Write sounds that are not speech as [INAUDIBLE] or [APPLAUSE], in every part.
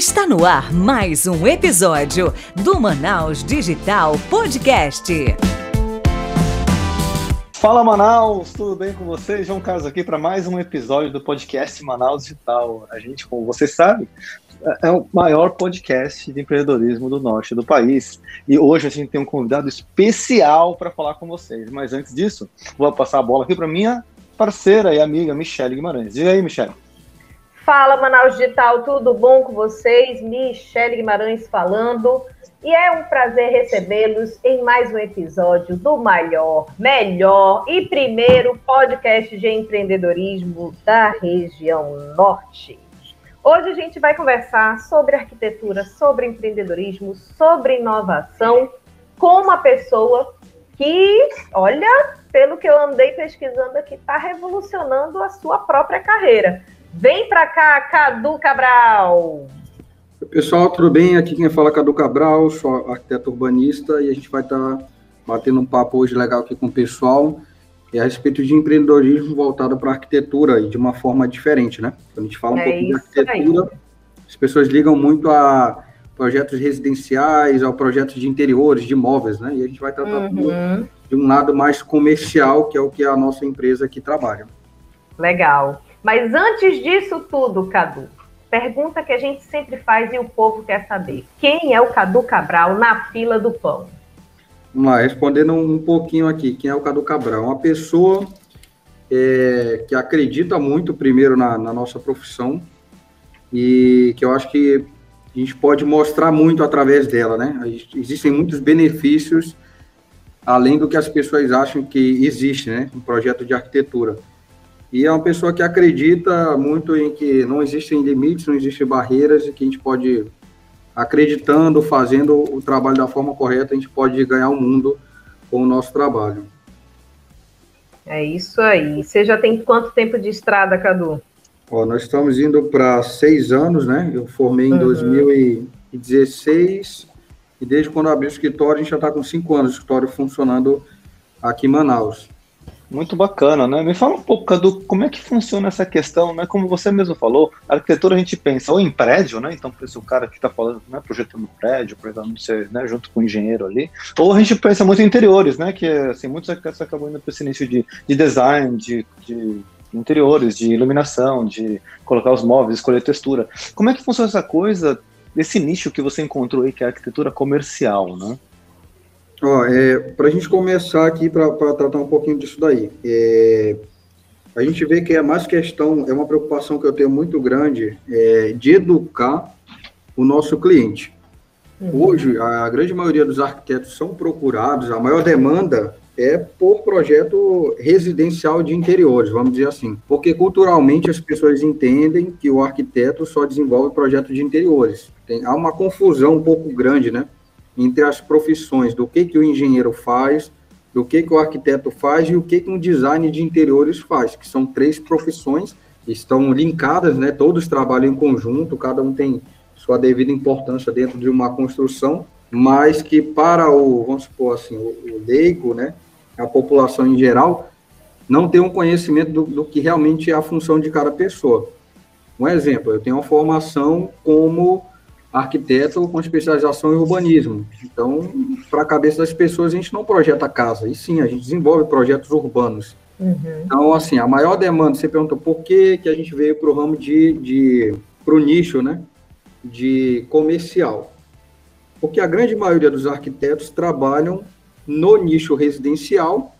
Está no ar mais um episódio do Manaus Digital Podcast. Fala Manaus, tudo bem com vocês? João Carlos aqui para mais um episódio do podcast Manaus Digital. A gente, como você sabe, é o maior podcast de empreendedorismo do norte do país. E hoje a gente tem um convidado especial para falar com vocês. Mas antes disso, vou passar a bola aqui para minha parceira e amiga Michele Guimarães. E aí, Michele? Fala Manaus Digital, tudo bom com vocês? Michele Guimarães falando. E é um prazer recebê-los em mais um episódio do maior, melhor e primeiro podcast de empreendedorismo da região norte. Hoje a gente vai conversar sobre arquitetura, sobre empreendedorismo, sobre inovação com uma pessoa que, olha, pelo que eu andei pesquisando aqui, está revolucionando a sua própria carreira. Vem para cá, Cadu Cabral! Pessoal, tudo bem? Aqui quem fala é Cadu Cabral, sou arquiteto urbanista e a gente vai estar tá batendo um papo hoje legal aqui com o pessoal é a respeito de empreendedorismo voltado para a arquitetura e de uma forma diferente, né? Quando a gente fala um é pouco de arquitetura, aí. as pessoas ligam muito a projetos residenciais, ao projetos de interiores, de imóveis, né? E a gente vai tratar uhum. de um lado mais comercial, que é o que a nossa empresa aqui trabalha. Legal. Mas antes disso tudo, Cadu, pergunta que a gente sempre faz e o povo quer saber: quem é o Cadu Cabral na fila do pão? Vamos lá, respondendo um pouquinho aqui: quem é o Cadu Cabral? Uma pessoa é, que acredita muito, primeiro, na, na nossa profissão e que eu acho que a gente pode mostrar muito através dela, né? Existem muitos benefícios além do que as pessoas acham que existe, né? Um projeto de arquitetura. E é uma pessoa que acredita muito em que não existem limites, não existem barreiras e que a gente pode, acreditando, fazendo o trabalho da forma correta, a gente pode ganhar o mundo com o nosso trabalho. É isso aí. Você já tem quanto tempo de estrada, Cadu? Ó, nós estamos indo para seis anos, né? Eu formei em uhum. 2016 e desde quando abri o escritório, a gente já está com cinco anos, o escritório funcionando aqui em Manaus. Muito bacana, né? Me fala um pouco, Cadu, como é que funciona essa questão, né? Como você mesmo falou, a arquitetura a gente pensa ou em prédio, né? Então, se o cara que está falando, né, projetando prédio, projetando, ser, né, junto com o engenheiro ali, ou a gente pensa muito em interiores, né? Que, assim, muitos arquitetos acabam indo para esse início de, de design, de, de interiores, de iluminação, de colocar os móveis, escolher textura. Como é que funciona essa coisa, desse nicho que você encontrou aí, que é a arquitetura comercial, né? Ó, é, para a gente começar aqui para tratar um pouquinho disso daí, é, a gente vê que é mais questão, é uma preocupação que eu tenho muito grande é, de educar o nosso cliente. Uhum. Hoje, a grande maioria dos arquitetos são procurados, a maior demanda é por projeto residencial de interiores, vamos dizer assim. Porque culturalmente as pessoas entendem que o arquiteto só desenvolve projeto de interiores. Tem, há uma confusão um pouco grande, né? Entre as profissões, do que, que o engenheiro faz, do que, que o arquiteto faz e o que, que um design de interiores faz, que são três profissões estão linkadas, né? Todos trabalham em conjunto, cada um tem sua devida importância dentro de uma construção, mas que para o, vamos supor assim, o, o leigo, né? A população em geral, não tem um conhecimento do, do que realmente é a função de cada pessoa. Um exemplo, eu tenho uma formação como arquiteto com especialização em urbanismo. Então, para a cabeça das pessoas, a gente não projeta casa, e sim, a gente desenvolve projetos urbanos. Uhum. Então, assim, a maior demanda, você perguntou por que, que a gente veio para o ramo de, de para o nicho, né, de comercial. Porque a grande maioria dos arquitetos trabalham no nicho residencial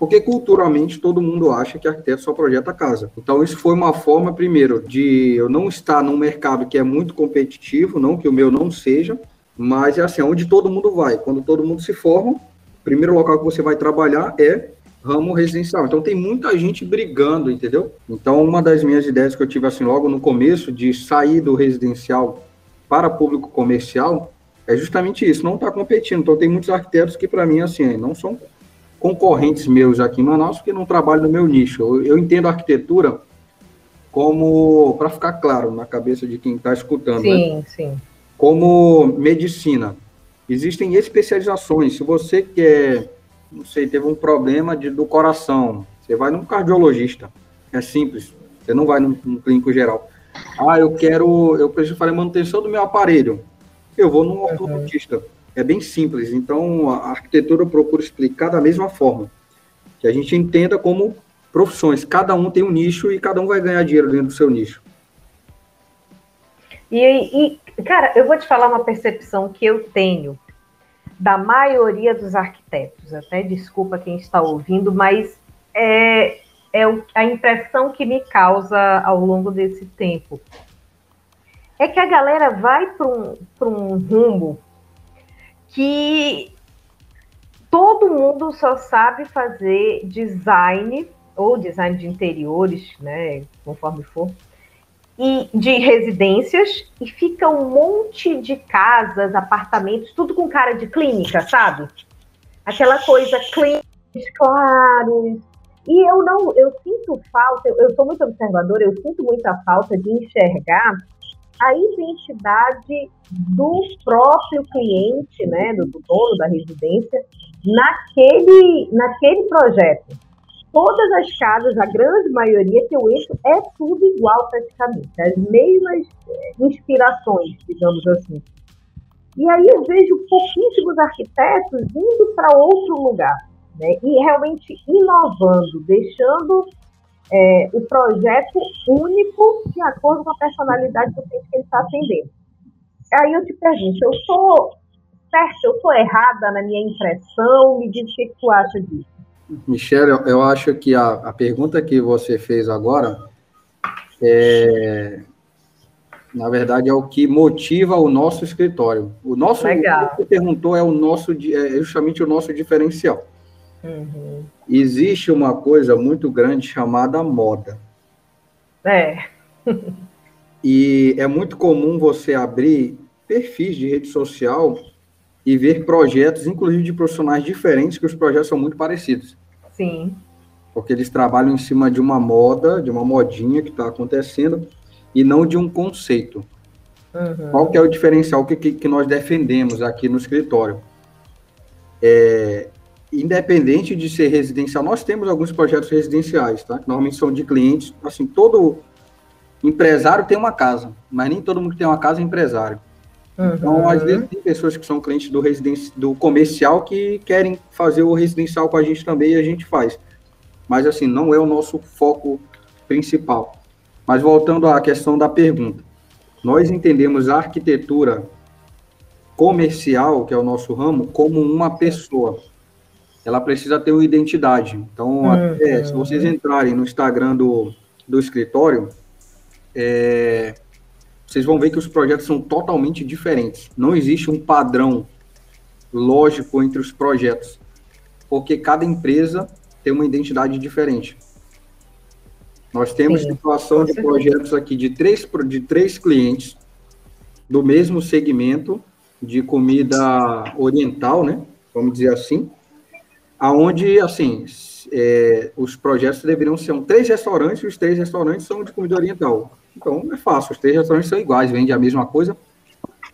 porque culturalmente todo mundo acha que arquiteto só projeta casa. Então isso foi uma forma, primeiro, de eu não estar num mercado que é muito competitivo, não que o meu não seja, mas é assim, onde todo mundo vai. Quando todo mundo se forma, o primeiro local que você vai trabalhar é ramo residencial. Então tem muita gente brigando, entendeu? Então uma das minhas ideias que eu tive assim logo no começo de sair do residencial para público comercial é justamente isso, não está competindo. Então tem muitos arquitetos que para mim assim não são concorrentes meus aqui em Manaus, porque não trabalho no meu nicho. Eu, eu entendo a arquitetura como, para ficar claro na cabeça de quem está escutando, né? sim, né? sim. como medicina. Existem especializações. Se você quer, não sei, teve um problema de, do coração, você vai num cardiologista. É simples. Você não vai num, num clínico geral. Ah, eu quero, eu preciso fazer manutenção do meu aparelho. Eu vou num. Uhum. É bem simples. Então, a arquitetura procura explicar da mesma forma. Que a gente entenda como profissões. Cada um tem um nicho e cada um vai ganhar dinheiro dentro do seu nicho. E, e cara, eu vou te falar uma percepção que eu tenho da maioria dos arquitetos. Até desculpa quem está ouvindo, mas é, é a impressão que me causa ao longo desse tempo. É que a galera vai para um, um rumo que todo mundo só sabe fazer design ou design de interiores, né, conforme for, e de residências e fica um monte de casas, apartamentos, tudo com cara de clínica, sabe? Aquela coisa clínicos, claros. E eu não, eu sinto falta, eu sou muito observadora, eu sinto muita falta de enxergar a identidade do próprio cliente, né, do, do dono da residência, naquele, naquele projeto todas as casas, a grande maioria que eu entro, é tudo igual praticamente, as mesmas inspirações, digamos assim. E aí eu vejo pouquíssimos arquitetos indo para outro lugar, né? E realmente inovando, deixando é, o projeto único de acordo com a personalidade do cliente que ele está atendendo. Aí eu te pergunto, eu sou certa, eu sou errada na minha impressão? Me diz o que, tu acha disso. Michele, eu acho que a, a pergunta que você fez agora é, na verdade, é o que motiva o nosso escritório. O nosso, Legal. o que você perguntou é o nosso, é justamente o nosso diferencial. Uhum. Existe uma coisa muito grande chamada moda. É. e é muito comum você abrir perfis de rede social e ver projetos, inclusive de profissionais diferentes, que os projetos são muito parecidos. Sim. Porque eles trabalham em cima de uma moda, de uma modinha que está acontecendo, e não de um conceito. Uhum. Qual que é o diferencial que, que, que, nós defendemos aqui no escritório? É, independente de ser residencial, nós temos alguns projetos residenciais, tá? Que normalmente são de clientes, assim, todo empresário tem uma casa, mas nem todo mundo que tem uma casa é empresário. Uhum. Então, às vezes, tem pessoas que são clientes do, residenci... do comercial que querem fazer o residencial com a gente também e a gente faz. Mas, assim, não é o nosso foco principal. Mas, voltando à questão da pergunta, nós entendemos a arquitetura comercial, que é o nosso ramo, como uma pessoa. Ela precisa ter uma identidade. Então, uhum. até, se vocês entrarem no Instagram do, do escritório, é, vocês vão ver que os projetos são totalmente diferentes. Não existe um padrão lógico entre os projetos, porque cada empresa tem uma identidade diferente. Nós temos Sim, situação de projetos aqui de três, de três clientes do mesmo segmento de comida oriental, né? Vamos dizer assim, aonde assim é, os projetos deveriam ser um, três restaurantes e os três restaurantes são de comida oriental. Então, é fácil, os três restaurantes são iguais, vendem a mesma coisa,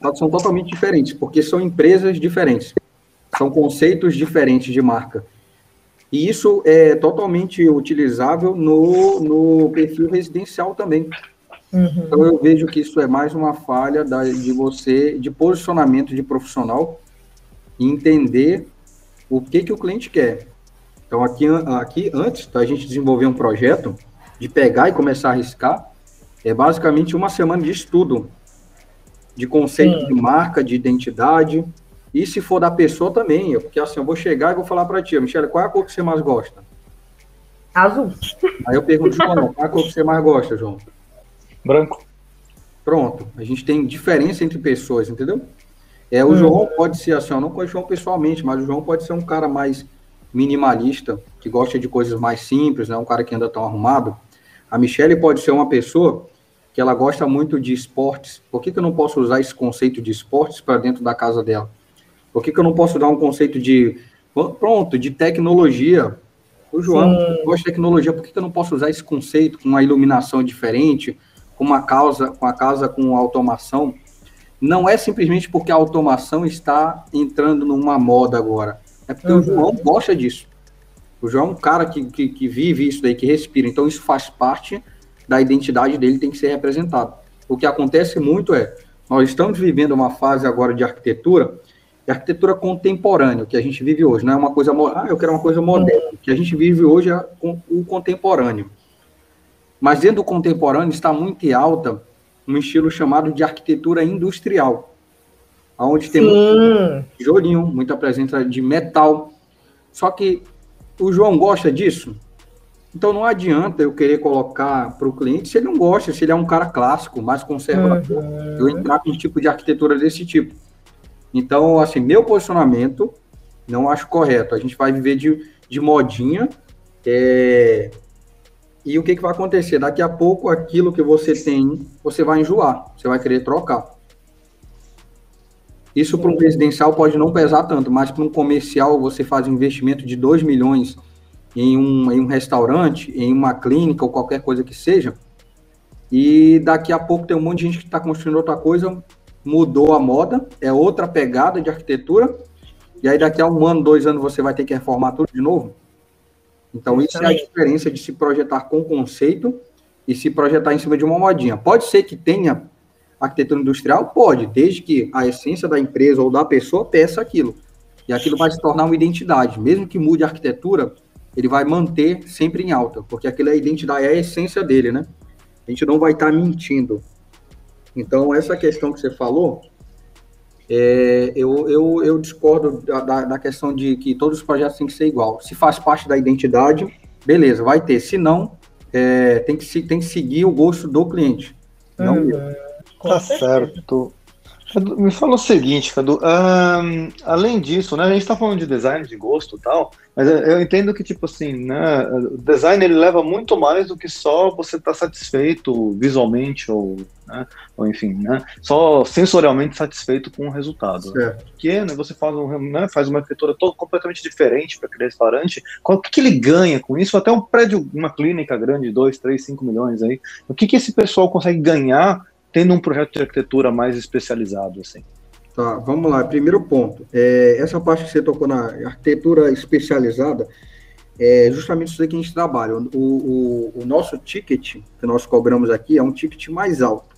mas são totalmente diferentes, porque são empresas diferentes, são conceitos diferentes de marca. E isso é totalmente utilizável no, no perfil residencial também. Uhum. Então, eu vejo que isso é mais uma falha da, de você, de posicionamento de profissional, entender o que, que o cliente quer. Então, aqui, aqui antes da gente desenvolver um projeto, de pegar e começar a arriscar, é basicamente uma semana de estudo de conceito Sim. de marca, de identidade, e se for da pessoa também, porque assim, eu vou chegar e vou falar para ti, Michelle, qual é a cor que você mais gosta? Azul. Aí eu pergunto, João, qual é a cor que você mais gosta, João? Branco. Pronto, a gente tem diferença entre pessoas, entendeu? É, o hum. João pode ser assim, eu não conheço o João pessoalmente, mas o João pode ser um cara mais minimalista, que gosta de coisas mais simples, né? Um cara que anda tão arrumado. A Michelle pode ser uma pessoa que ela gosta muito de esportes. Por que, que eu não posso usar esse conceito de esportes para dentro da casa dela? Por que, que eu não posso dar um conceito de, pronto, de tecnologia? O João Sim. gosta de tecnologia, por que, que eu não posso usar esse conceito com uma iluminação diferente, com uma causa, com a casa com automação? Não é simplesmente porque a automação está entrando numa moda agora. É porque uhum. o João gosta disso. O João é um cara que, que, que vive isso daí, que respira. Então, isso faz parte da identidade dele tem que ser representado. o que acontece muito é, nós estamos vivendo uma fase agora de arquitetura, de arquitetura contemporânea, que a gente vive hoje, não é uma coisa, ah, eu quero uma coisa moderna, o que a gente vive hoje é o contemporâneo. Mas dentro do contemporâneo está muito em alta um estilo chamado de arquitetura industrial, onde tem muito tijolinho, muita presença de metal. Só que o João gosta disso, então não adianta eu querer colocar para o cliente se ele não gosta, se ele é um cara clássico, mais conservador, uhum. eu entrar com um tipo de arquitetura desse tipo. Então, assim, meu posicionamento não acho correto. A gente vai viver de, de modinha. É... E o que, que vai acontecer? Daqui a pouco, aquilo que você tem, você vai enjoar, você vai querer trocar. Isso para um residencial pode não pesar tanto, mas para um comercial você faz um investimento de 2 milhões em um, em um restaurante, em uma clínica ou qualquer coisa que seja, e daqui a pouco tem um monte de gente que está construindo outra coisa, mudou a moda, é outra pegada de arquitetura, e aí daqui a um ano, dois anos você vai ter que reformar tudo de novo. Então isso é a diferença de se projetar com conceito e se projetar em cima de uma modinha. Pode ser que tenha arquitetura industrial? Pode, desde que a essência da empresa ou da pessoa peça aquilo. E aquilo vai se tornar uma identidade. Mesmo que mude a arquitetura, ele vai manter sempre em alta, porque aquilo é a identidade, é a essência dele, né? A gente não vai estar tá mentindo. Então, essa questão que você falou, é, eu, eu, eu discordo da, da questão de que todos os projetos têm que ser igual. Se faz parte da identidade, beleza, vai ter. Se não, é, tem, que, tem que seguir o gosto do cliente. Não uhum. Tá certo. Me fala o seguinte, Cadu. Um, além disso, né, a gente está falando de design de gosto e tal, mas eu entendo que, tipo assim, né, o design ele leva muito mais do que só você estar tá satisfeito visualmente ou, né, ou enfim, né, só sensorialmente satisfeito com o resultado. Certo. Porque né, você faz, um, né, faz uma arquitetura todo, completamente diferente para aquele restaurante, qual, o que, que, ele ganha com isso? Até um prédio, uma clínica grande, 2, 3, 5 milhões aí, o que, que esse pessoal consegue ganhar tendo um projeto de arquitetura mais especializado, assim? Tá, vamos lá. Primeiro ponto. É, essa parte que você tocou na arquitetura especializada, é justamente isso que a gente trabalha. O, o, o, nosso ticket que nós cobramos aqui é um ticket mais alto.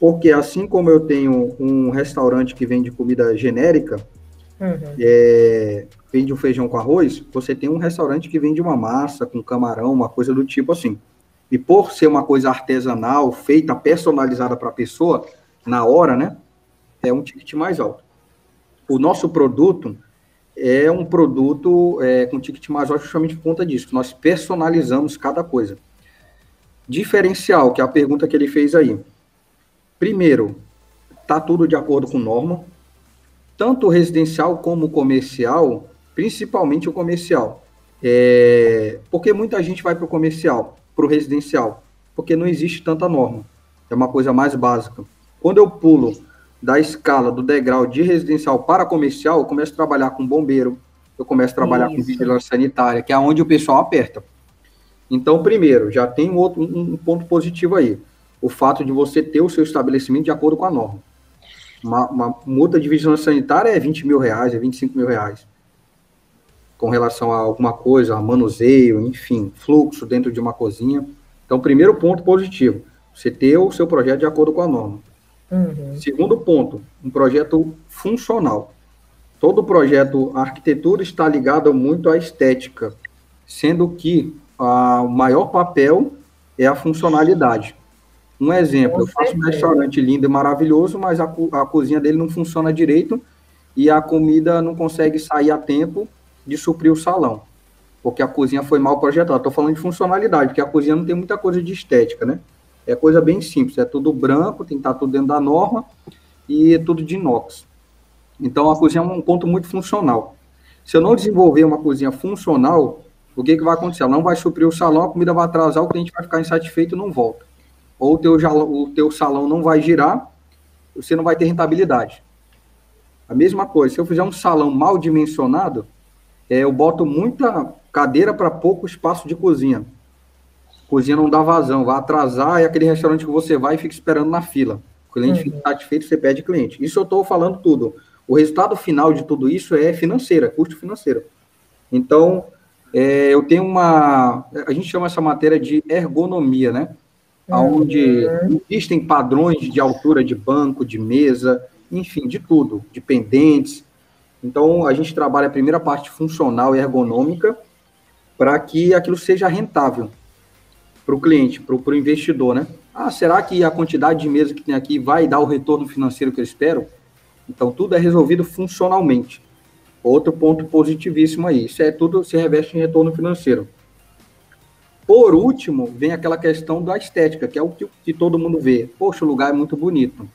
Porque assim como eu tenho um restaurante que vende comida genérica, uhum. é, vende um feijão com arroz, você tem um restaurante que vende uma massa com camarão, uma coisa do tipo assim. E por ser uma coisa artesanal, feita, personalizada para a pessoa, na hora, né? É um ticket mais alto. O nosso produto é um produto é, com ticket mais alto justamente por conta disso. Nós personalizamos cada coisa. Diferencial, que é a pergunta que ele fez aí. Primeiro, tá tudo de acordo com norma. Tanto residencial como comercial, principalmente o comercial. É, porque muita gente vai para o comercial para o residencial, porque não existe tanta norma. É uma coisa mais básica. Quando eu pulo da escala do degrau de residencial para comercial, eu começo a trabalhar com bombeiro, eu começo a trabalhar Isso. com vigilância sanitária, que é onde o pessoal aperta. Então, primeiro, já tem um, outro, um ponto positivo aí. O fato de você ter o seu estabelecimento de acordo com a norma. Uma, uma multa de vigilância sanitária é 20 mil reais, é 25 mil reais com relação a alguma coisa, a manuseio, enfim, fluxo dentro de uma cozinha. Então, primeiro ponto positivo, você ter o seu projeto de acordo com a norma. Uhum. Segundo ponto, um projeto funcional. Todo projeto, a arquitetura está ligada muito à estética, sendo que a, o maior papel é a funcionalidade. Um exemplo, eu faço um restaurante lindo e maravilhoso, mas a, a cozinha dele não funciona direito e a comida não consegue sair a tempo de suprir o salão, porque a cozinha foi mal projetada. Estou falando de funcionalidade, porque a cozinha não tem muita coisa de estética, né? É coisa bem simples, é tudo branco, tem que estar tudo dentro da norma e tudo de inox. Então a cozinha é um ponto muito funcional. Se eu não desenvolver uma cozinha funcional, o que, que vai acontecer? Ela não vai suprir o salão, a comida vai atrasar, o cliente vai ficar insatisfeito e não volta. Ou o teu, o teu salão não vai girar, você não vai ter rentabilidade. A mesma coisa, se eu fizer um salão mal dimensionado, é, eu boto muita cadeira para pouco espaço de cozinha. Cozinha não dá vazão, vai atrasar, é aquele restaurante que você vai e fica esperando na fila. O cliente uhum. fica satisfeito, você pede cliente. Isso eu estou falando tudo. O resultado final de tudo isso é financeiro, é custo financeiro. Então, é, eu tenho uma. A gente chama essa matéria de ergonomia, né? onde uhum. existem padrões de altura de banco, de mesa, enfim, de tudo, de pendentes. Então, a gente trabalha a primeira parte funcional e ergonômica para que aquilo seja rentável para o cliente, para o investidor, né? Ah, será que a quantidade de mesa que tem aqui vai dar o retorno financeiro que eu espero? Então, tudo é resolvido funcionalmente. Outro ponto positivíssimo aí. Isso é tudo se reveste em retorno financeiro. Por último, vem aquela questão da estética, que é o que, que todo mundo vê. Poxa, o lugar é muito bonito.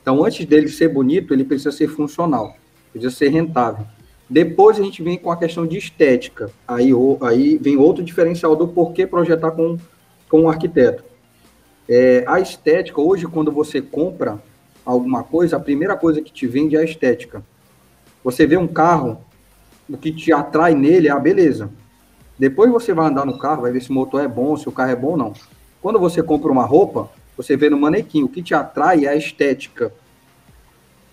Então, antes dele ser bonito, ele precisa ser funcional, precisa ser rentável. Depois a gente vem com a questão de estética. Aí, aí vem outro diferencial do porquê projetar com, com um arquiteto. É, a estética, hoje, quando você compra alguma coisa, a primeira coisa que te vende é a estética. Você vê um carro, o que te atrai nele é a beleza. Depois você vai andar no carro, vai ver se o motor é bom, se o carro é bom ou não. Quando você compra uma roupa, você vê no manequim, o que te atrai é a estética.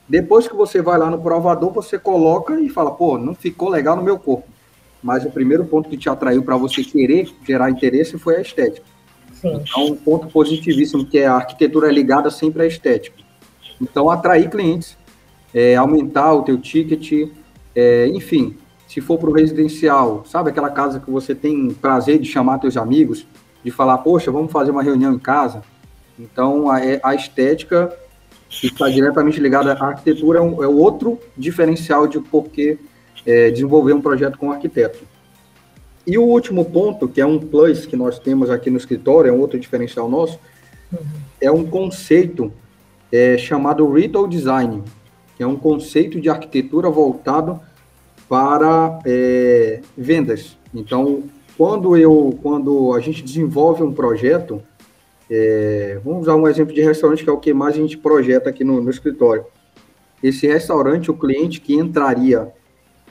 Depois que você vai lá no provador, você coloca e fala, pô, não ficou legal no meu corpo. Mas o primeiro ponto que te atraiu para você querer gerar interesse foi a estética. Sim. Então, um ponto positivíssimo que é a arquitetura é ligada sempre à estética. Então, atrair clientes, é, aumentar o teu ticket, é, enfim, se for para o residencial, sabe aquela casa que você tem prazer de chamar teus amigos, de falar, poxa, vamos fazer uma reunião em casa. Então, a, a estética está diretamente ligada à arquitetura, é, um, é outro diferencial de por que é, desenvolver um projeto com arquiteto. E o último ponto, que é um plus que nós temos aqui no escritório, é um outro diferencial nosso, é um conceito é, chamado Retail Design, que é um conceito de arquitetura voltado para é, vendas. Então, quando eu, quando a gente desenvolve um projeto, é, vamos usar um exemplo de restaurante que é o que mais a gente projeta aqui no, no escritório. Esse restaurante, o cliente que entraria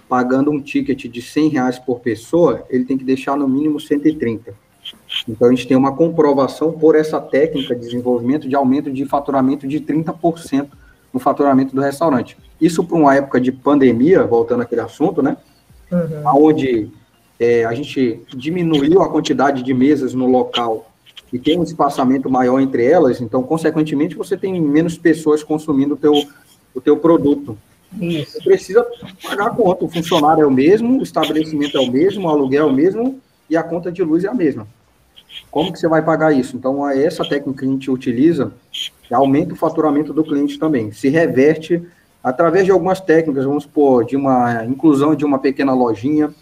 pagando um ticket de 100 reais por pessoa, ele tem que deixar no mínimo 130. Então, a gente tem uma comprovação por essa técnica de desenvolvimento de aumento de faturamento de 30% no faturamento do restaurante. Isso para uma época de pandemia, voltando àquele assunto, né? Uhum. Onde é, a gente diminuiu a quantidade de mesas no local e tem um espaçamento maior entre elas, então, consequentemente, você tem menos pessoas consumindo o teu, o teu produto. Isso. Você precisa pagar a conta, o funcionário é o mesmo, o estabelecimento é o mesmo, o aluguel é o mesmo e a conta de luz é a mesma. Como que você vai pagar isso? Então, é essa técnica que a gente utiliza aumenta o faturamento do cliente também. Se reverte através de algumas técnicas, vamos supor, de uma inclusão de uma pequena lojinha.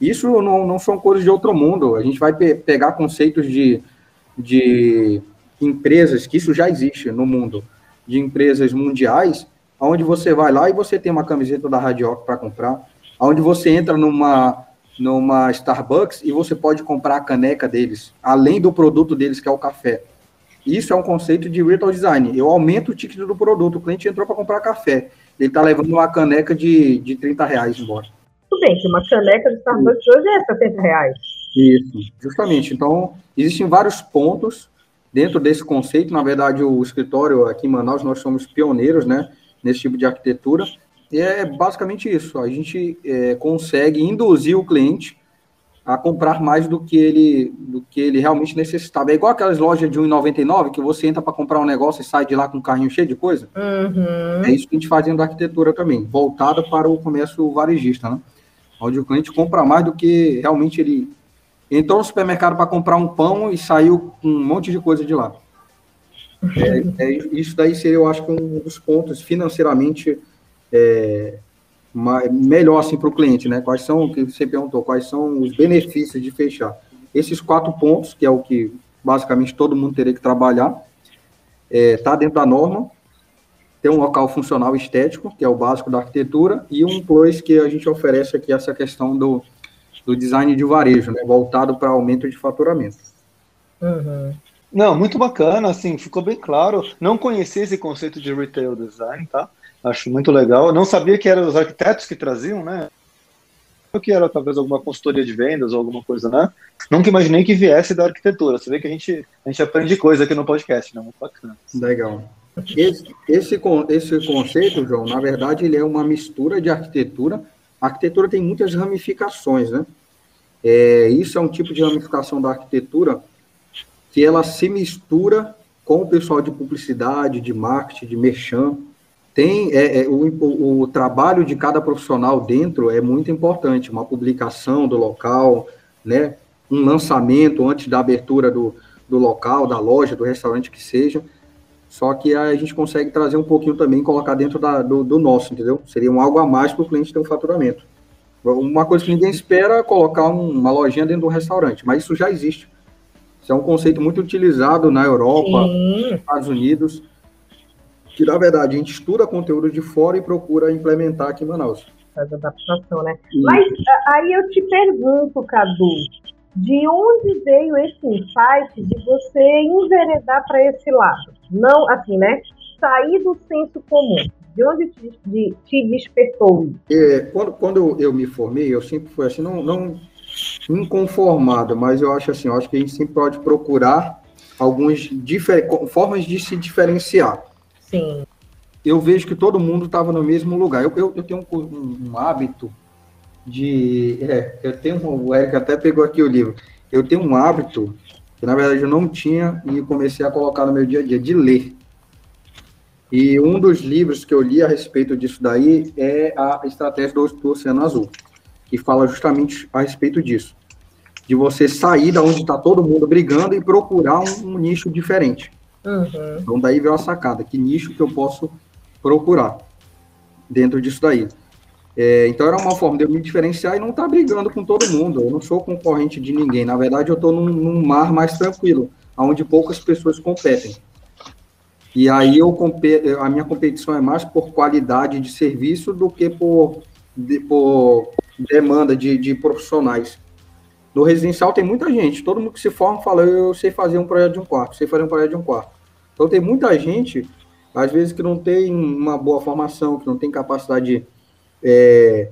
Isso não, não são coisas de outro mundo. A gente vai pe pegar conceitos de, de empresas, que isso já existe no mundo, de empresas mundiais, onde você vai lá e você tem uma camiseta da Radioc para comprar, onde você entra numa numa Starbucks e você pode comprar a caneca deles, além do produto deles, que é o café. Isso é um conceito de retail design. Eu aumento o ticket do produto. O cliente entrou para comprar café. Ele está levando uma caneca de, de 30 reais embora. Tudo bem, que uma caneca de Starbucks hoje é 70 reais. Isso, justamente. Então, existem vários pontos dentro desse conceito. Na verdade, o escritório aqui em Manaus, nós somos pioneiros né, nesse tipo de arquitetura. E é basicamente isso. A gente é, consegue induzir o cliente a comprar mais do que ele do que ele realmente necessitava. É igual aquelas lojas de 1,99 que você entra para comprar um negócio e sai de lá com um carrinho cheio de coisa. Uhum. É isso que a gente faz dentro da arquitetura também, voltada para o comércio varejista, né? Onde o cliente compra mais do que realmente ele entrou no supermercado para comprar um pão e saiu um monte de coisa de lá. É, é, isso daí seria, eu acho, um dos pontos financeiramente é, melhor assim para o cliente, né? Quais são, que você perguntou, quais são os benefícios de fechar? Esses quatro pontos, que é o que basicamente todo mundo teria que trabalhar, está é, dentro da norma, tem um local funcional estético, que é o básico da arquitetura, e um plus que a gente oferece aqui, essa questão do, do design de varejo, né, voltado para aumento de faturamento. Uhum. Não, muito bacana, assim, ficou bem claro. Não conhecia esse conceito de retail design, tá? Acho muito legal. Não sabia que eram os arquitetos que traziam, né? que era talvez alguma consultoria de vendas ou alguma coisa, né? Nunca imaginei que viesse da arquitetura. Você vê que a gente, a gente aprende coisa aqui no podcast, né? Muito bacana. Legal. Esse, esse, esse conceito, João, na verdade, ele é uma mistura de arquitetura. A arquitetura tem muitas ramificações, né? É, isso é um tipo de ramificação da arquitetura que ela se mistura com o pessoal de publicidade, de marketing, de merchan. Tem é, é, o, o, trabalho de cada profissional dentro é muito importante. Uma publicação do local, né? Um lançamento antes da abertura do, do local, da loja, do restaurante que seja. Só que a gente consegue trazer um pouquinho também, colocar dentro da, do, do nosso, entendeu? Seria um algo a mais para o cliente ter um faturamento. Uma coisa que ninguém espera é colocar uma lojinha dentro de um restaurante, mas isso já existe. Isso é um conceito muito utilizado na Europa, Sim. nos Estados Unidos, que na verdade a gente estuda conteúdo de fora e procura implementar aqui em Manaus. Faz adaptação, né? Isso. Mas aí eu te pergunto, Cadu, de onde veio esse insight de você enveredar para esse lado? Não, assim, né? Sair do senso comum. De onde te, de, te despertou? É, quando, quando eu me formei, eu sempre fui assim, não, não inconformado, mas eu acho assim, eu acho que a gente sempre pode procurar algumas formas de se diferenciar. Sim. Eu vejo que todo mundo estava no mesmo lugar. Eu, eu, eu tenho um, um, um, hábito de. É, eu tenho. O Eric até pegou aqui o livro. Eu tenho um hábito que, na verdade, eu não tinha e comecei a colocar no meu dia a dia, de ler. E um dos livros que eu li a respeito disso daí é a Estratégia do, do Oceano Azul, que fala justamente a respeito disso. De você sair da onde está todo mundo brigando e procurar um, um nicho diferente. Uhum. Então daí veio a sacada, que nicho que eu posso procurar dentro disso daí. É, então era uma forma de eu me diferenciar e não estar tá brigando com todo mundo. Eu não sou concorrente de ninguém. Na verdade, eu estou num, num, mar mais tranquilo, onde poucas pessoas competem. E aí eu a minha competição é mais por qualidade de serviço do que por, de, por demanda de, de profissionais. No residencial tem muita gente, todo mundo que se forma fala, eu sei fazer um projeto de um quarto, sei fazer um projeto de um quarto. Então tem muita gente, às vezes, que não tem uma boa formação, que não tem capacidade é,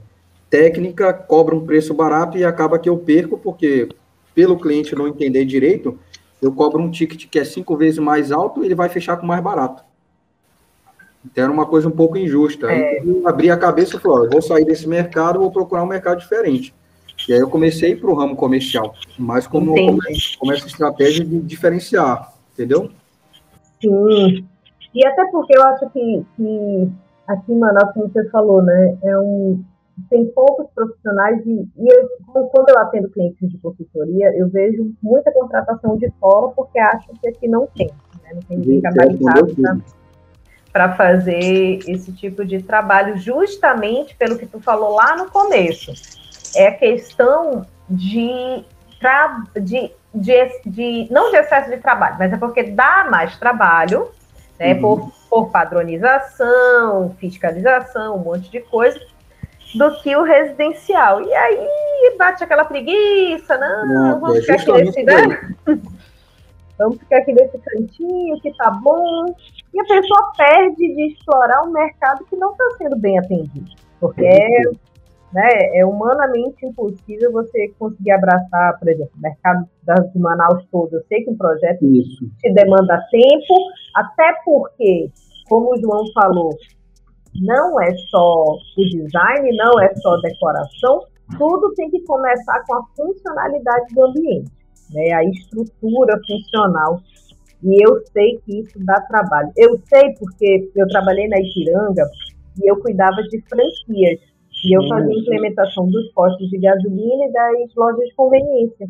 técnica, cobra um preço barato e acaba que eu perco, porque pelo cliente não entender direito, eu cobro um ticket que é cinco vezes mais alto, ele vai fechar com mais barato. Então era uma coisa um pouco injusta. É. Eu abri a cabeça e falei, vou sair desse mercado, vou procurar um mercado diferente. E aí eu comecei para o ramo comercial, mas como, como essa estratégia de diferenciar, entendeu? Sim. E até porque eu acho que, que aqui em Manaus, como você falou, né, é um, tem poucos profissionais e, e eu, quando eu atendo clientes de consultoria, eu vejo muita contratação de fora porque acham que aqui não tem, né? não tem ninguém capacitado para fazer esse tipo de trabalho, justamente pelo que tu falou lá no começo. É a questão de, de, de, de não de excesso de trabalho, mas é porque dá mais trabalho, né, uhum. por, por padronização, fiscalização, um monte de coisa, do que o residencial. E aí bate aquela preguiça, não, não vamos é ficar aqui nesse, né? [LAUGHS] vamos ficar aqui nesse cantinho que tá bom. E a pessoa perde de explorar um mercado que não está sendo bem atendido. Porque é, né, é humanamente impossível você conseguir abraçar, por exemplo, o mercado de Manaus todo. Eu sei que um projeto Isso. te demanda tempo, até porque, como o João falou, não é só o design, não é só decoração, tudo tem que começar com a funcionalidade do ambiente, né? a estrutura funcional. E eu sei que isso dá trabalho. Eu sei porque eu trabalhei na Ipiranga e eu cuidava de franquias. E eu fazia a implementação dos postos de gasolina e das lojas de conveniência.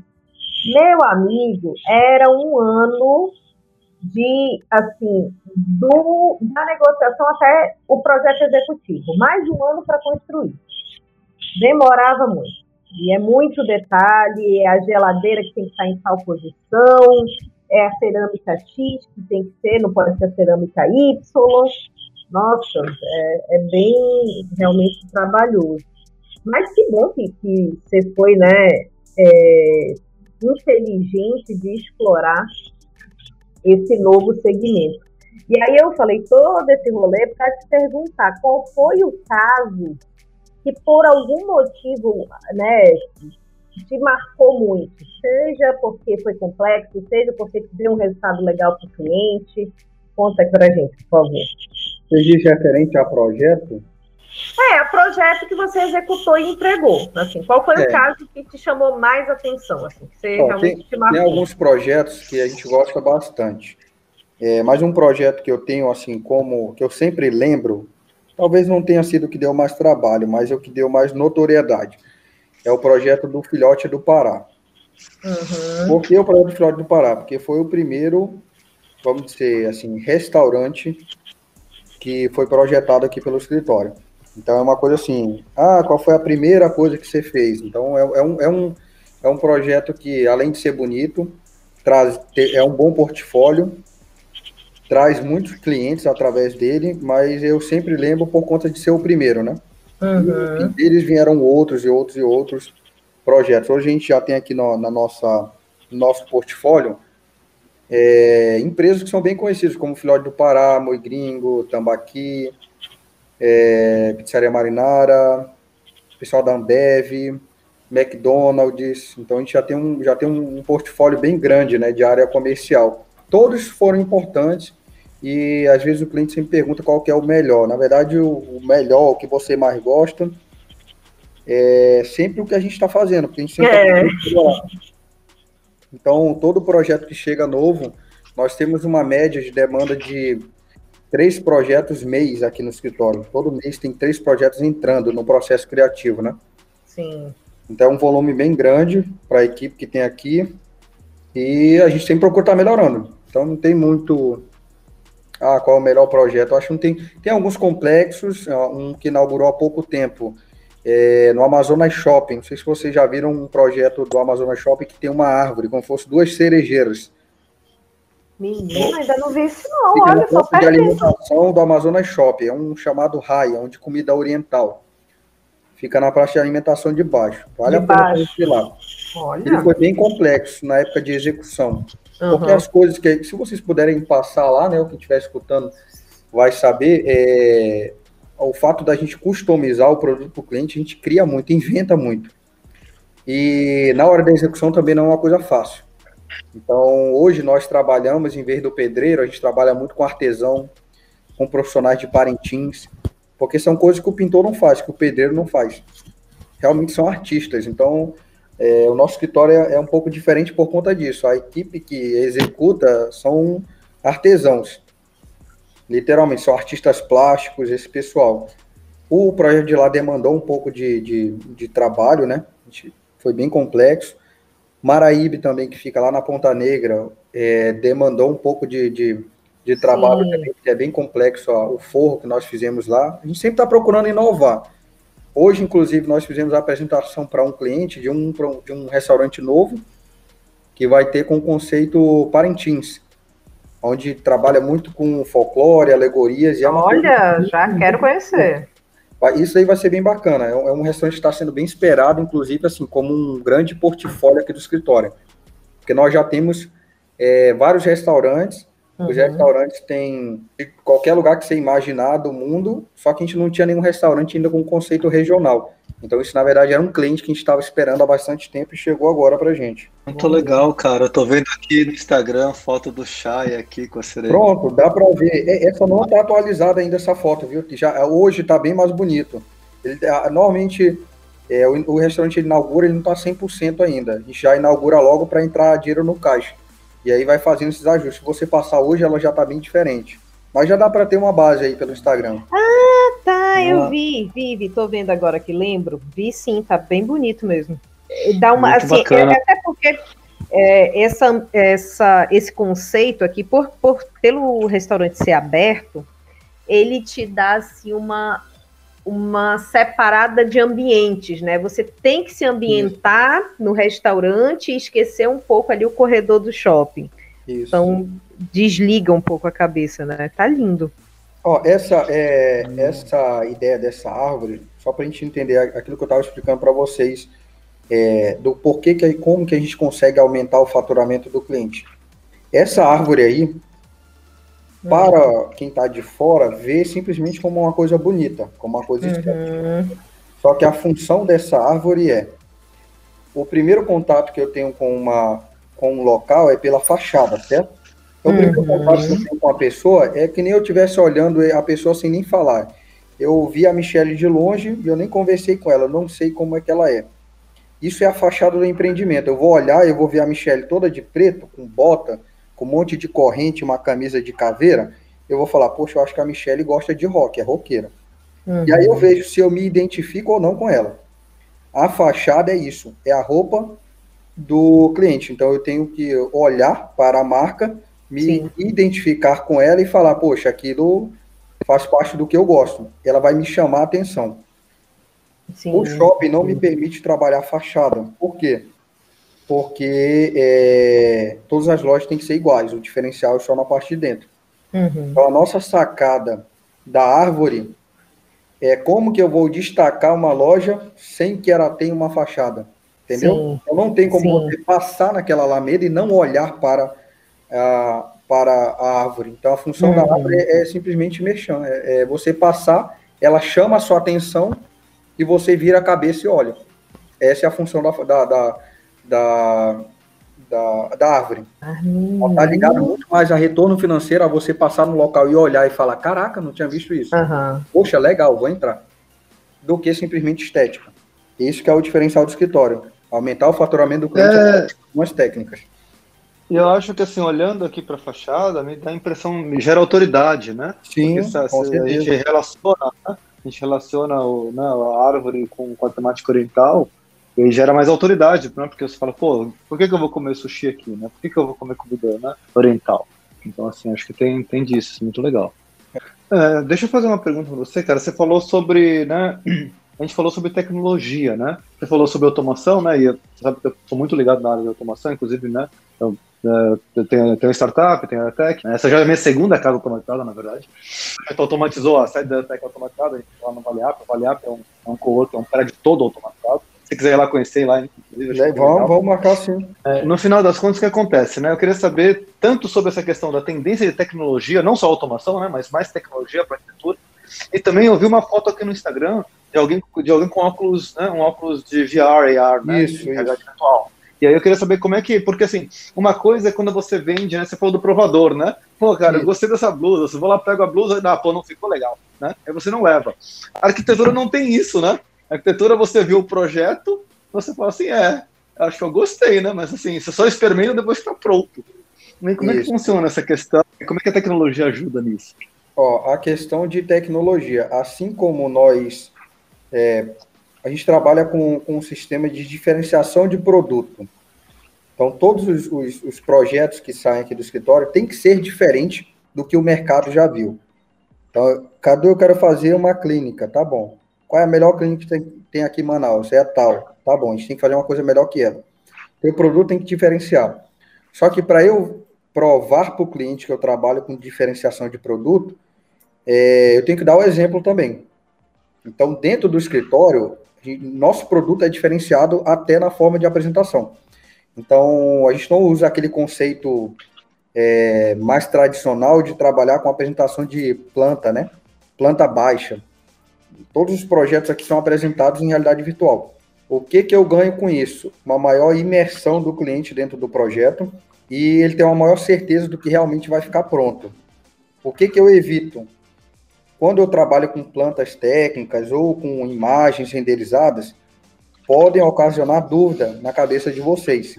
Meu amigo, era um ano de, assim, do, da negociação até o projeto executivo. Mais de um ano para construir. Demorava muito. E é muito detalhe, é a geladeira que tem que estar em tal posição, é a cerâmica X que tem que ser, não pode ser a cerâmica Y. Nossa, é, é bem realmente trabalhoso. Mas que bom que, que você foi, né, é, inteligente de explorar esse novo segmento. E aí eu falei todo esse rolê para te perguntar qual foi o caso que por algum motivo, né, te marcou muito, seja porque foi complexo, seja porque deu um resultado legal para o cliente. Conta aqui para gente, por favor. Você diz referente a projeto? É, projeto que você executou e entregou. Assim, qual foi é. o caso que te chamou mais atenção? Assim, que você Bom, realmente tem, te? Tem alguns projetos que a gente gosta bastante. É, mas um projeto que eu tenho, assim, como que eu sempre lembro, talvez não tenha sido o que deu mais trabalho, mas é o que deu mais notoriedade. É o projeto do Filhote do Pará. Uhum. Por que o projeto do Filhote do Pará? Porque foi o primeiro, vamos dizer assim, restaurante que foi projetado aqui pelo escritório. Então é uma coisa assim, ah, qual foi a primeira coisa que você fez? Então é, é, um, é, um, é um projeto que, além de ser bonito, traz, é um bom portfólio, traz muitos clientes através dele, mas eu sempre lembro por conta de ser o primeiro, né? Uhum. E deles vieram outros e outros e outros projetos. Hoje a gente já tem aqui no, na nossa nosso portfólio é, empresas que são bem conhecidas, como Filhote do Pará, Moi Gringo, Tambaqui, é, Pizzaria Marinara, pessoal da Ambev, McDonald's. Então a gente já tem um, já tem um portfólio bem grande né, de área comercial. Todos foram importantes e às vezes o cliente sempre pergunta qual que é o melhor. Na verdade, o, o melhor, o que você mais gosta, é sempre o que a gente está fazendo, porque a gente sempre é. Tá então, todo projeto que chega novo, nós temos uma média de demanda de três projetos mês aqui no escritório. Todo mês tem três projetos entrando no processo criativo, né? Sim. Então é um volume bem grande para a equipe que tem aqui e a gente sempre procura estar tá melhorando. Então não tem muito. Ah, qual é o melhor projeto? Eu acho que não tem. Tem alguns complexos, um que inaugurou há pouco tempo é, no Amazonas Shopping. Não sei se vocês já viram um projeto do Amazonas Shopping que tem uma árvore, como se fosse duas cerejeiras. Menina, ainda não vi isso não, Fica olha, só de alimentação do Amazonas Shopping, é um chamado Raia, onde comida oriental. Fica na praça de alimentação de baixo. Vale de a pena conhecer lá. Olha. Ele foi bem complexo na época de execução. Uhum. Porque as coisas que, se vocês puderem passar lá, né, o que estiver escutando vai saber, é, o fato da gente customizar o produto para o cliente, a gente cria muito, inventa muito. E na hora da execução também não é uma coisa fácil. Então, hoje nós trabalhamos, em vez do pedreiro, a gente trabalha muito com artesão, com profissionais de Parintins, porque são coisas que o pintor não faz, que o pedreiro não faz. Realmente são artistas. Então, é, o nosso escritório é, é, um pouco diferente por conta disso. A equipe que executa são artesãos. Literalmente, são artistas plásticos, esse pessoal. O projeto de lá demandou um pouco de, de, de trabalho, né? Foi bem complexo. Maraíbe também, que fica lá na Ponta Negra, é, demandou um pouco de, de, de trabalho Sim. também, que é bem complexo ó, o forro que nós fizemos lá. A gente sempre está procurando inovar. Hoje, inclusive, nós fizemos a apresentação para um cliente de um, de um restaurante novo, que vai ter com o conceito Parintins, onde trabalha muito com folclore, alegorias. E é Olha, já quero conhecer. Isso aí vai ser bem bacana. É um, é um restaurante que está sendo bem esperado, inclusive, assim, como um grande portfólio aqui do escritório. Porque nós já temos é, vários restaurantes. Uhum. Os restaurantes têm qualquer lugar que você imaginar do mundo, só que a gente não tinha nenhum restaurante ainda com conceito regional. Então, isso, na verdade, era um cliente que a gente estava esperando há bastante tempo e chegou agora para gente. Muito legal, cara. Eu tô vendo aqui no Instagram a foto do Chay aqui com a sereia. Pronto, dá para ver. É, essa não está atualizada ainda, essa foto, viu? Já, hoje está bem mais bonito. Ele, normalmente, é, o, o, restaurante ele inaugura, ele não está 100% ainda. A gente já inaugura logo para entrar dinheiro no caixa. E aí vai fazendo esses ajustes. Se você passar hoje, ela já está bem diferente. Mas já dá para ter uma base aí pelo Instagram. Ah, tá, eu ah. vi, vi, vi, tô vendo agora que lembro. Vi sim, tá bem bonito mesmo. Dá uma, Muito assim, é, até porque é, essa, essa, esse conceito aqui, por, por pelo restaurante ser aberto, ele te dá assim uma uma separada de ambientes, né? Você tem que se ambientar Isso. no restaurante e esquecer um pouco ali o corredor do shopping. Isso. Então desliga um pouco a cabeça, né? Tá lindo. Ó, essa é essa ideia dessa árvore, só para a gente entender aquilo que eu estava explicando para vocês, é, do porquê que como que a gente consegue aumentar o faturamento do cliente. Essa árvore aí, hum. para quem está de fora, vê simplesmente como uma coisa bonita, como uma coisa uhum. Só que a função dessa árvore é o primeiro contato que eu tenho com uma com um local é pela fachada, certo? Então, o primeiro uhum. contato que eu tenho com a pessoa é que nem eu estivesse olhando a pessoa sem nem falar. eu vi a Michelle de longe e eu nem conversei com ela, não sei como é que ela é. Isso é a fachada do empreendimento. Eu vou olhar, eu vou ver a Michelle toda de preto, com bota, com um monte de corrente, uma camisa de caveira. Eu vou falar, poxa, eu acho que a Michelle gosta de rock, é roqueira. Uhum. E aí eu vejo se eu me identifico ou não com ela. A fachada é isso, é a roupa do cliente. Então eu tenho que olhar para a marca, me Sim. identificar com ela e falar, poxa, aquilo faz parte do que eu gosto. Ela vai me chamar a atenção. Sim. O shopping não me permite trabalhar fachada. Por quê? Porque é, todas as lojas têm que ser iguais, o diferencial é só na parte de dentro. Uhum. Então, a nossa sacada da árvore é como que eu vou destacar uma loja sem que ela tenha uma fachada. Entendeu? Sim. Então, não tem como Sim. você passar naquela alameda e não olhar para a, para a árvore. Então, a função uhum. da árvore é, é simplesmente mexer. É, é você passar, ela chama a sua atenção e você vira a cabeça e olha. Essa é a função da, da, da, da, da, da árvore. Está ligado muito mais a retorno financeiro, a você passar no local e olhar e falar, caraca, não tinha visto isso. Uhum. Poxa, legal, vou entrar. Do que simplesmente estética. Isso que é o diferencial do escritório. Aumentar o faturamento do cliente é... com algumas técnicas. E eu acho que, assim, olhando aqui para a fachada, me dá a impressão, me gera autoridade, né? Sim, Porque, se, se a gente relaciona, né? a gente relaciona o, né, a árvore com, com a temática oriental, e gera mais autoridade, né? porque você fala, pô, por que, que eu vou comer sushi aqui, né? Por que, que eu vou comer comida né, oriental? Então, assim, acho que tem, tem disso, muito legal. É, deixa eu fazer uma pergunta para você, cara. Você falou sobre, né? A gente falou sobre tecnologia, né? Você falou sobre automação, né? E eu, sabe, eu sou muito ligado na área de automação, inclusive, né? Eu é, eu tenho, tenho startup, tenho a Tech. Essa já é a minha segunda casa automatizada, na verdade. A gente automatizou a sede da Tech automatizada, a gente lá no Valeap. O Valeap é um, é um co é um prédio todo automatizado. Se quiser ir lá conhecer lá, inclusive. É, vamos, vamos marcar sim. É, no final das contas, o que acontece? Né? Eu queria saber tanto sobre essa questão da tendência de tecnologia, não só automação, né, mas mais tecnologia para arquitetura. E também eu vi uma foto aqui no Instagram de alguém, de alguém com óculos, né, um óculos de VR, AR, né, isso, de realidade virtual. E aí eu queria saber como é que, porque assim, uma coisa é quando você vende, né? Você falou do provador, né? Pô, cara, eu gostei dessa blusa, você vou lá, pego a blusa e ah, pô, não ficou legal, né? Aí você não leva. A arquitetura não tem isso, né? A arquitetura, você viu o projeto, você fala assim, é, acho que eu gostei, né? Mas assim, você só experimenta depois está pronto. E como isso. é que funciona essa questão? Como é que a tecnologia ajuda nisso? Ó, a questão de tecnologia, assim como nós é, a gente trabalha com, com um sistema de diferenciação de produto. Então, todos os, os, os projetos que saem aqui do escritório têm que ser diferente do que o mercado já viu. Então, Cadu, eu quero fazer uma clínica, tá bom. Qual é a melhor clínica que tem, tem aqui em Manaus? É a tal, tá bom. A gente tem que fazer uma coisa melhor que ela. O produto tem que diferenciar. Só que para eu provar para o cliente que eu trabalho com diferenciação de produto, é, eu tenho que dar o exemplo também. Então, dentro do escritório, nosso produto é diferenciado até na forma de apresentação. Então, a gente não usa aquele conceito é, mais tradicional de trabalhar com apresentação de planta, né? Planta baixa. Todos os projetos aqui são apresentados em realidade virtual. O que, que eu ganho com isso? Uma maior imersão do cliente dentro do projeto e ele tem uma maior certeza do que realmente vai ficar pronto. O que, que eu evito? Quando eu trabalho com plantas técnicas ou com imagens renderizadas, podem ocasionar dúvida na cabeça de vocês.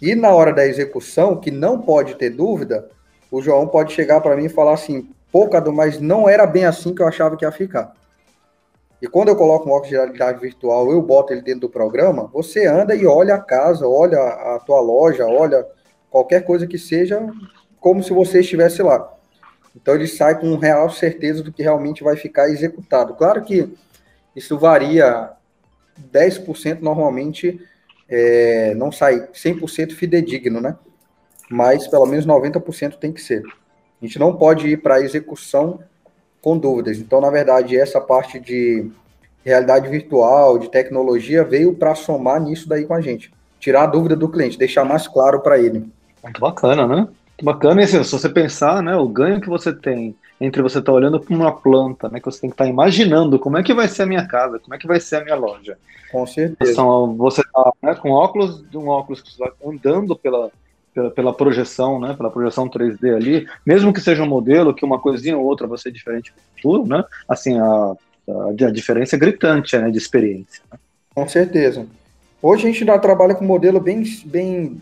E na hora da execução, que não pode ter dúvida, o João pode chegar para mim e falar assim: pô, Cadu, mas não era bem assim que eu achava que ia ficar. E quando eu coloco um óculos de realidade virtual, eu boto ele dentro do programa, você anda e olha a casa, olha a tua loja, olha qualquer coisa que seja, como se você estivesse lá. Então ele sai com real certeza do que realmente vai ficar executado. Claro que isso varia 10% normalmente é, não sai 100% fidedigno, né? Mas pelo menos 90% tem que ser. A gente não pode ir para a execução com dúvidas. Então, na verdade, essa parte de realidade virtual, de tecnologia, veio para somar nisso daí com a gente. Tirar a dúvida do cliente, deixar mais claro para ele. Muito bacana, né? Bacana, e assim, se você pensar, né, o ganho que você tem entre você estar tá olhando para uma planta, né, que você tem que estar tá imaginando como é que vai ser a minha casa, como é que vai ser a minha loja. Com certeza. Você está né, com óculos, um óculos andando pela, pela, pela, projeção, né, pela projeção 3D ali, mesmo que seja um modelo que uma coisinha ou outra vai ser diferente no futuro, né, assim, a, a, a diferença é gritante, né, de experiência. Né? Com certeza. Hoje a gente ainda trabalha com um modelo bem, bem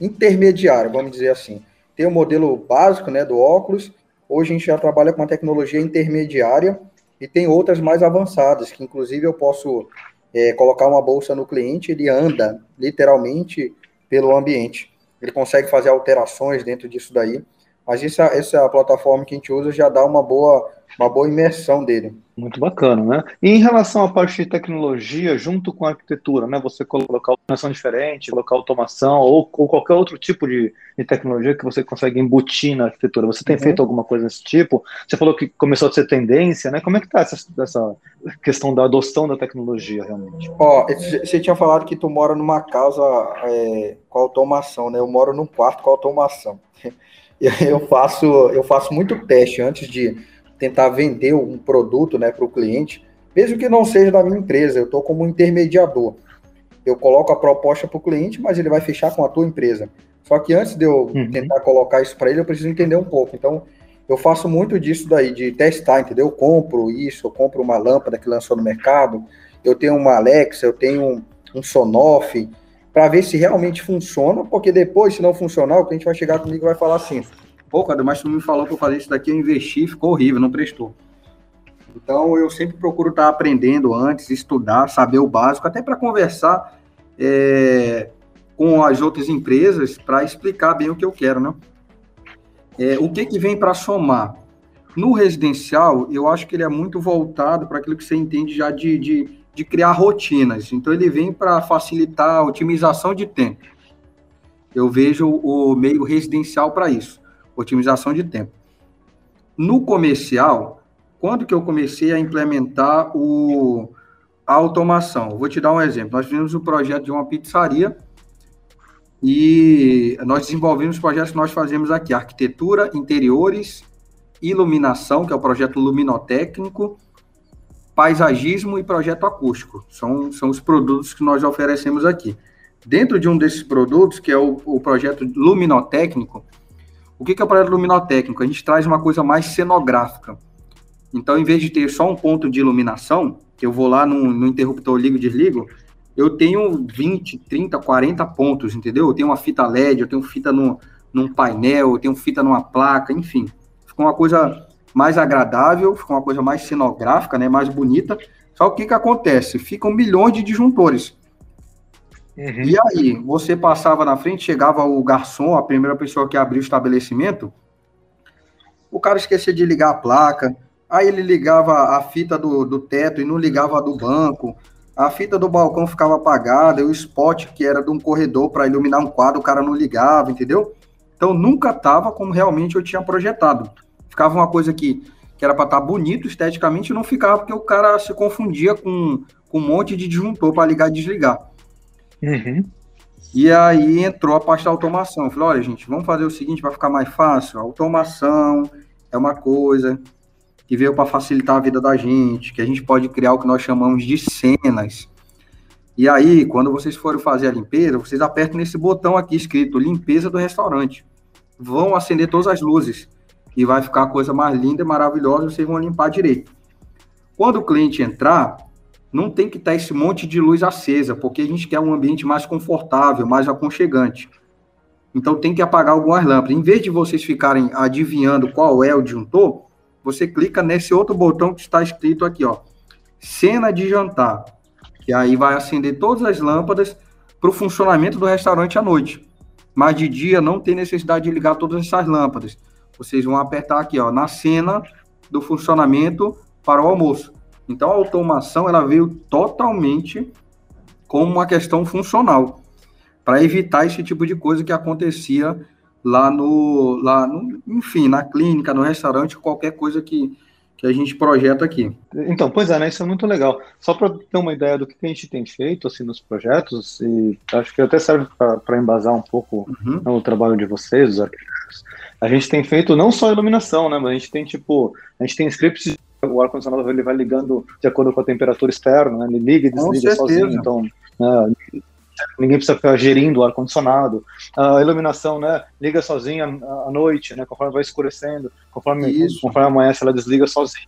intermediário, vamos dizer assim. Tem o modelo básico, né, do óculos, hoje a gente já trabalha com uma tecnologia intermediária e tem outras mais avançadas, que inclusive eu posso é, colocar uma bolsa no cliente, ele anda literalmente pelo ambiente ele consegue fazer alterações dentro disso daí. Mas essa, essa plataforma que a gente usa já dá uma boa, uma boa imersão dele. Muito bacana, né? E em relação à parte de tecnologia, junto com a arquitetura, né? Você colocar automação diferente, colocar automação ou, ou qualquer outro tipo de, de, tecnologia que você consegue embutir na arquitetura. Você tem uhum. feito alguma coisa desse tipo? Você falou que começou a ser tendência, né? Como é que está essa, essa questão da adoção da tecnologia realmente? Ó, você tinha falado que tu mora numa casa é, com automação, né? Eu moro num quarto com automação. Eu faço, eu faço muito teste antes de tentar vender um produto né, para o cliente, mesmo que não seja da minha empresa, eu estou como intermediador. Eu coloco a proposta para o cliente, mas ele vai fechar com a tua empresa. Só que antes de eu uhum. tentar colocar isso para ele, eu preciso entender um pouco. Então, eu faço muito disso daí, de testar, entendeu? Eu compro isso, eu compro uma lâmpada que lançou no mercado, eu tenho uma Alexa, eu tenho um, um Sonoff, para ver se realmente funciona, porque depois, se não funcionar, o cliente vai chegar comigo e vai falar assim: pô, cara, mas tu me falou para fazer isso daqui, eu investi, ficou horrível, não prestou. Então, eu sempre procuro estar aprendendo antes, estudar, saber o básico, até para conversar é, com as outras empresas para explicar bem o que eu quero, né? É, o que, que vem para somar? No residencial, eu acho que ele é muito voltado para aquilo que você entende já de, de, de criar rotinas. Então, ele vem para facilitar a otimização de tempo. Eu vejo o meio residencial para isso otimização de tempo. No comercial, quando que eu comecei a implementar o, a automação? vou te dar um exemplo. Nós fizemos um projeto de uma pizzaria e nós desenvolvemos projetos que nós fazemos aqui, arquitetura, interiores, iluminação, que é o projeto luminotécnico, paisagismo e projeto acústico. São, são os produtos que nós oferecemos aqui. Dentro de um desses produtos, que é o, o projeto luminotécnico, o que, é o projeto luminotécnico? A gente traz uma coisa mais cenográfica. Então, em vez de ter só um ponto de iluminação, que eu vou lá no, no interruptor, ligo e desligo, eu tenho 20, 30, 40 pontos, entendeu? Eu tenho uma fita LED, eu tenho fita no, num painel, eu tenho fita numa placa, enfim. Ficou uma coisa mais agradável, ficou uma coisa mais cenográfica, né, mais bonita. Só o que, que acontece? Ficam milhões de disjuntores. Uhum. E aí, você passava na frente, chegava o garçom, a primeira pessoa que abriu o estabelecimento, o cara esquecia de ligar a placa, aí ele ligava a fita do, do teto e não ligava a do banco, a fita do balcão ficava apagada, e o spot que era de um corredor para iluminar um quadro, o cara não ligava, entendeu? Então nunca estava como realmente eu tinha projetado. Ficava uma coisa que, que era para estar tá bonito esteticamente e não ficava porque o cara se confundia com, com um monte de disjuntor para ligar e desligar. Uhum. E aí entrou a parte da automação. Eu falei, olha, gente, vamos fazer o seguinte, vai ficar mais fácil. A automação é uma coisa que veio para facilitar a vida da gente, que a gente pode criar o que nós chamamos de cenas. E aí, quando vocês forem fazer a limpeza, vocês apertam nesse botão aqui escrito limpeza do restaurante. Vão acender todas as luzes e vai ficar a coisa mais linda e maravilhosa, vocês vão limpar direito. Quando o cliente entrar, não tem que estar esse monte de luz acesa, porque a gente quer um ambiente mais confortável, mais aconchegante. Então tem que apagar algumas lâmpadas. Em vez de vocês ficarem adivinhando qual é o disjuntor, você clica nesse outro botão que está escrito aqui, ó, cena de jantar. E aí vai acender todas as lâmpadas para o funcionamento do restaurante à noite. Mas de dia não tem necessidade de ligar todas essas lâmpadas. Vocês vão apertar aqui, ó, na cena do funcionamento para o almoço. Então a automação ela veio totalmente como uma questão funcional para evitar esse tipo de coisa que acontecia lá no, lá no, enfim, na clínica, no restaurante, qualquer coisa que, que a gente projeta aqui. Então, pois é, né, isso é muito legal. Só para ter uma ideia do que a gente tem feito assim nos projetos, e acho que até serve para embasar um pouco uhum. né, o trabalho de vocês, os arquitetos. A gente tem feito não só iluminação, né, mas a gente tem tipo, a gente tem scripts o ar-condicionado ele vai ligando de acordo com a temperatura externa, né? ele liga e desliga sozinho, então né? Ninguém precisa ficar gerindo o ar-condicionado. A iluminação, né, liga sozinha à noite, né, conforme vai escurecendo, conforme, Isso. conforme amanhece, ela desliga sozinha.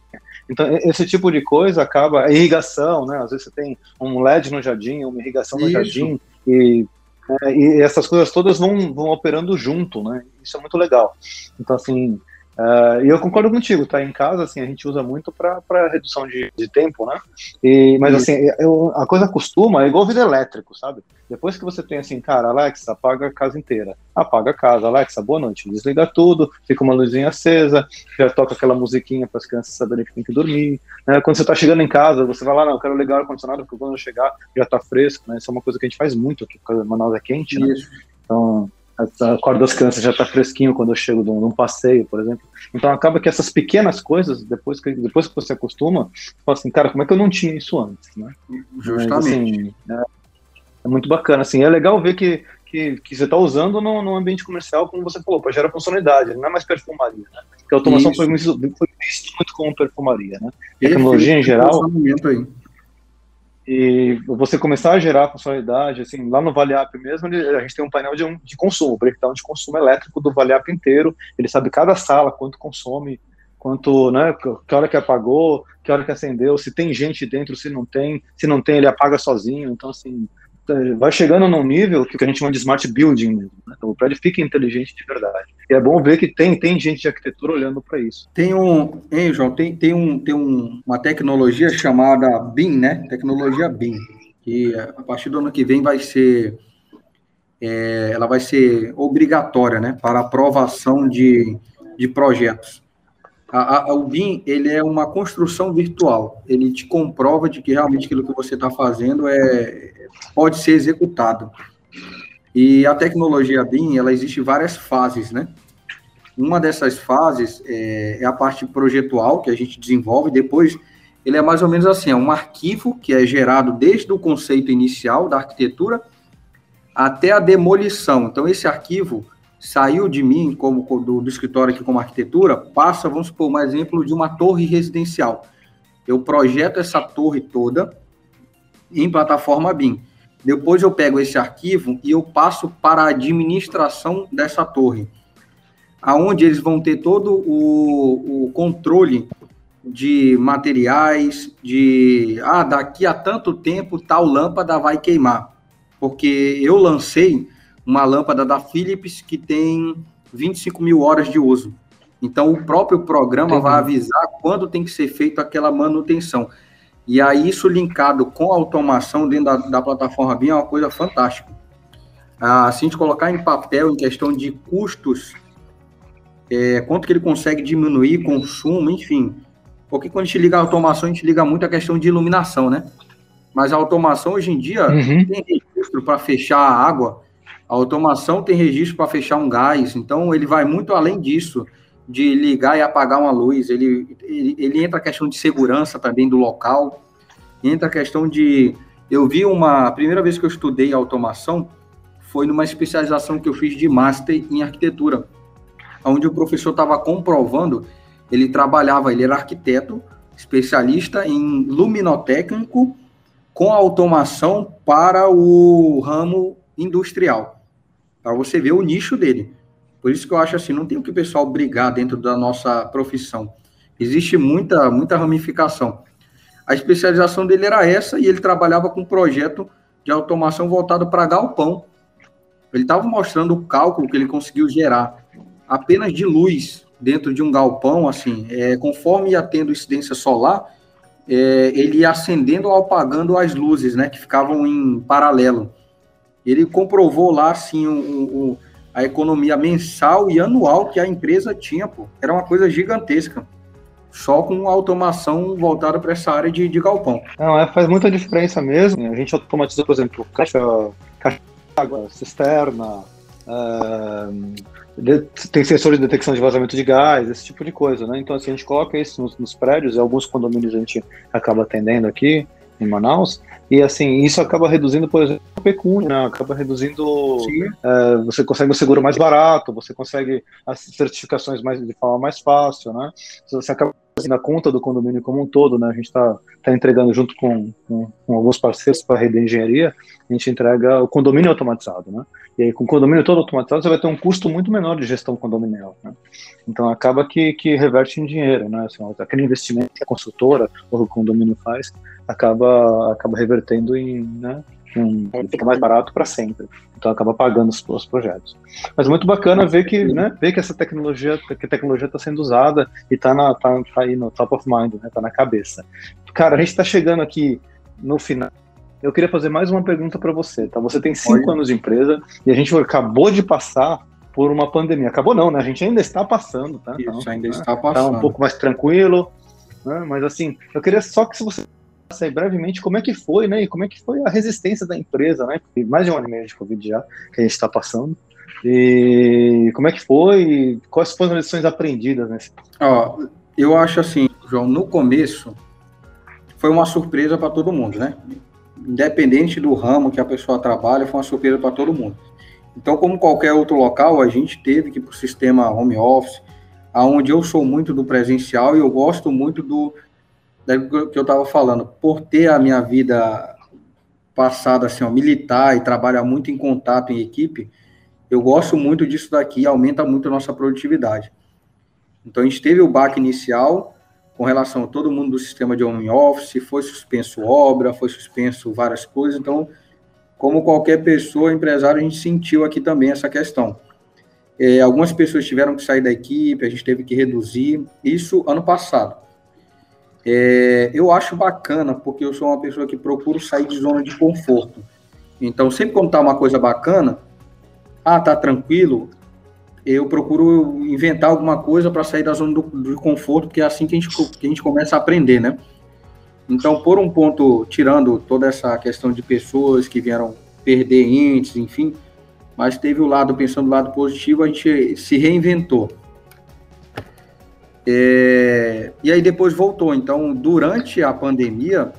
Então, esse tipo de coisa acaba. A irrigação, né? Às vezes você tem um LED no jardim, uma irrigação no Isso. jardim, e, é, e essas coisas todas vão, vão operando junto, né? Isso é muito legal. Então, assim, Uh, e eu concordo contigo, tá? Em casa, assim, a gente usa muito para redução de, de, tempo, né? E, mas, assim, eu, a coisa costuma, é igual vida elétrico, sabe? Depois que você tem, assim, cara, Alexa, apaga a casa inteira. Apaga a casa, Alexa, boa noite. Desliga tudo, fica uma luzinha acesa, já toca aquela musiquinha para as crianças saberem que tem que dormir. Né? Quando você tá chegando em casa, você vai lá, não, eu quero ligar o ar-condicionado, porque quando eu chegar já tá fresco, né? Isso é uma coisa que a gente faz muito aqui, porque Manaus é quente, né? Então, a corda das crianças já está fresquinho quando eu chego de um, de um, passeio, por exemplo. Então acaba que essas pequenas coisas, depois que, depois que você acostuma, você fala assim, cara, como é que eu não tinha isso antes, né? Justamente. Mas, assim, é, é, muito bacana, assim, é legal ver que, que, que você está usando no, no, ambiente comercial, como você falou, para gerar funcionalidade, não é mais perfumaria, né? Porque a automação foi, foi visto muito como perfumaria, né? Tecnologia em geral... Aí? E você começar a gerar funcionalidade, assim, lá no ValeApp mesmo, a gente tem um painel de, de consumo, breakdown de consumo elétrico do ValeApp inteiro, ele sabe cada sala, quanto consome, quanto, né, que hora que apagou, que hora que acendeu, se tem gente dentro, se não tem, se não tem, ele apaga sozinho, então, assim, vai chegando num nível que a gente chama de smart building mesmo. Né? Então, o prédio fica inteligente de verdade. E é bom ver que tem, tem gente de arquitetura olhando para isso. Tem um, hein, João, tem, tem, um, tem um, uma tecnologia chamada BIM, né? Tecnologia BIM, que a partir do ano que vem vai ser, é, ela vai ser obrigatória, né? Para aprovação de, de projetos. A, a, o BIM, ele é uma construção virtual. Ele te comprova de que realmente aquilo que você está fazendo é, pode ser executado. E a tecnologia BIM, ela existe várias fases, né? Uma dessas fases é, é, a parte projetual, que a gente desenvolve, depois ele é mais ou menos assim, é um arquivo que é gerado desde o conceito inicial da arquitetura até a demolição. Então, esse arquivo saiu de mim, como do, do escritório aqui como arquitetura, passa, vamos supor, um exemplo de uma torre residencial. Eu projeto essa torre toda em plataforma BIM. Depois eu pego esse arquivo e eu passo para a administração dessa torre, aonde eles vão ter todo o, o controle de materiais, de ah, daqui a tanto tempo tal lâmpada vai queimar. Porque eu lancei uma lâmpada da Philips que tem 25 mil horas de uso. Então o próprio programa Entendi. vai avisar quando tem que ser feita aquela manutenção. E aí, isso linkado com a automação dentro da, da plataforma BIM é uma coisa fantástica. Ah, se a gente colocar em papel, em questão de custos, é, quanto que ele consegue diminuir consumo, enfim. Porque quando a gente liga a automação, a gente liga muito a questão de iluminação, né? Mas a automação, hoje em dia, uhum. tem registro para fechar a água, a automação tem registro para fechar um gás, então ele vai muito além disso de ligar e apagar uma luz, ele, ele, ele entra a questão de segurança também do local, entra a questão de. Eu vi uma. A primeira vez que eu estudei automação foi numa especialização que eu fiz de Master em arquitetura, onde o professor estava comprovando, ele trabalhava, ele era arquiteto, especialista em luminotécnico com automação para o ramo industrial, para você ver o nicho dele. Por isso que eu acho assim, não tem o que o pessoal brigar dentro da nossa profissão. Existe muita, muita ramificação. A especialização dele era essa e ele trabalhava com um projeto de automação voltado para galpão. Ele estava mostrando o cálculo que ele conseguiu gerar apenas de luz dentro de um galpão, assim, é, conforme ia tendo incidência solar, é, ele ia acendendo ou apagando as luzes, né, que ficavam em paralelo. Ele comprovou lá, assim, o, o a economia mensal e anual que a empresa tinha, pô. Era uma coisa gigantesca. Só com automação voltada para essa área de, de galpão. Não, é, faz muita diferença mesmo. A gente automatiza, por exemplo, caixa, caixa água, cisterna, uh, tem sensor de detecção de vazamento de gás, esse tipo de coisa, né? Então, assim, a gente coloca isso nos, nos prédios, e alguns condomínios a gente acaba atendendo aqui em Manaus, e assim, isso acaba reduzindo, por exemplo, a pecúnia, né? acaba reduzindo. É, você consegue um seguro mais barato, você consegue as certificações mais, de forma mais fácil, né? Você acaba na conta do condomínio como um todo, né? A gente está tá entregando junto com, com, com alguns parceiros para a rede de engenharia, a gente entrega o condomínio automatizado, né? E aí, com o condomínio todo automatizado, você vai ter um custo muito menor de gestão condominial, né? Então, acaba que, que reverte em dinheiro, né? Assim, aquele investimento que a consultora ou o condomínio faz, acaba, acaba revertendo em, né? Um, fica mais barato para sempre. Então acaba pagando os, os, projetos. Mas muito bacana ver que, né, ver que essa tecnologia, que a tecnologia está sendo usada e está tá, tá aí no top of mind, né, tá na cabeça. Cara, a gente está chegando aqui no final. Eu queria fazer mais uma pergunta para você, tá? Você tem cinco anos de empresa e a gente acabou de passar por uma pandemia. Acabou não, né? A gente ainda está passando, tá? Isso, então, ainda né? está passando. Tá um pouco mais tranquilo, né? Mas assim, eu queria só que se você aí brevemente como é que foi, né? E como é que foi a resistência da empresa, né? Mais de um ano e meio de Covid já que a gente está passando. E como é que foi? quais foram as lições aprendidas nesse? Ó, eu acho assim, João, no começo foi uma surpresa para todo mundo, né? Independente do ramo que a pessoa trabalha, foi uma surpresa para todo mundo. Então, como qualquer outro local, a gente teve que ir para o sistema home office, aonde eu sou muito do presencial e eu gosto muito do que eu estava falando, por ter a minha vida passada assim, ó, militar e trabalhar muito em contato em equipe, eu gosto muito disso daqui, aumenta muito a nossa produtividade. Então a gente teve o baque inicial com relação a todo mundo do sistema de home office, foi suspenso obra, foi suspenso várias coisas, então como qualquer pessoa, empresário, a gente sentiu aqui também essa questão. É, algumas pessoas tiveram que sair da equipe, a gente teve que reduzir, isso ano passado. É, eu acho bacana, porque eu sou uma pessoa que procuro sair de zona de conforto. Então, sempre quando tá uma coisa bacana, ah, tá tranquilo, eu procuro inventar alguma coisa para sair da zona do, do, conforto, porque é assim que a, gente, que a gente começa a aprender, né? Então, por um ponto, tirando toda essa questão de pessoas que vieram perder entes, enfim, mas teve o lado, pensando no lado positivo, a gente se reinventou. É, e aí depois voltou. Então, durante a pandemia,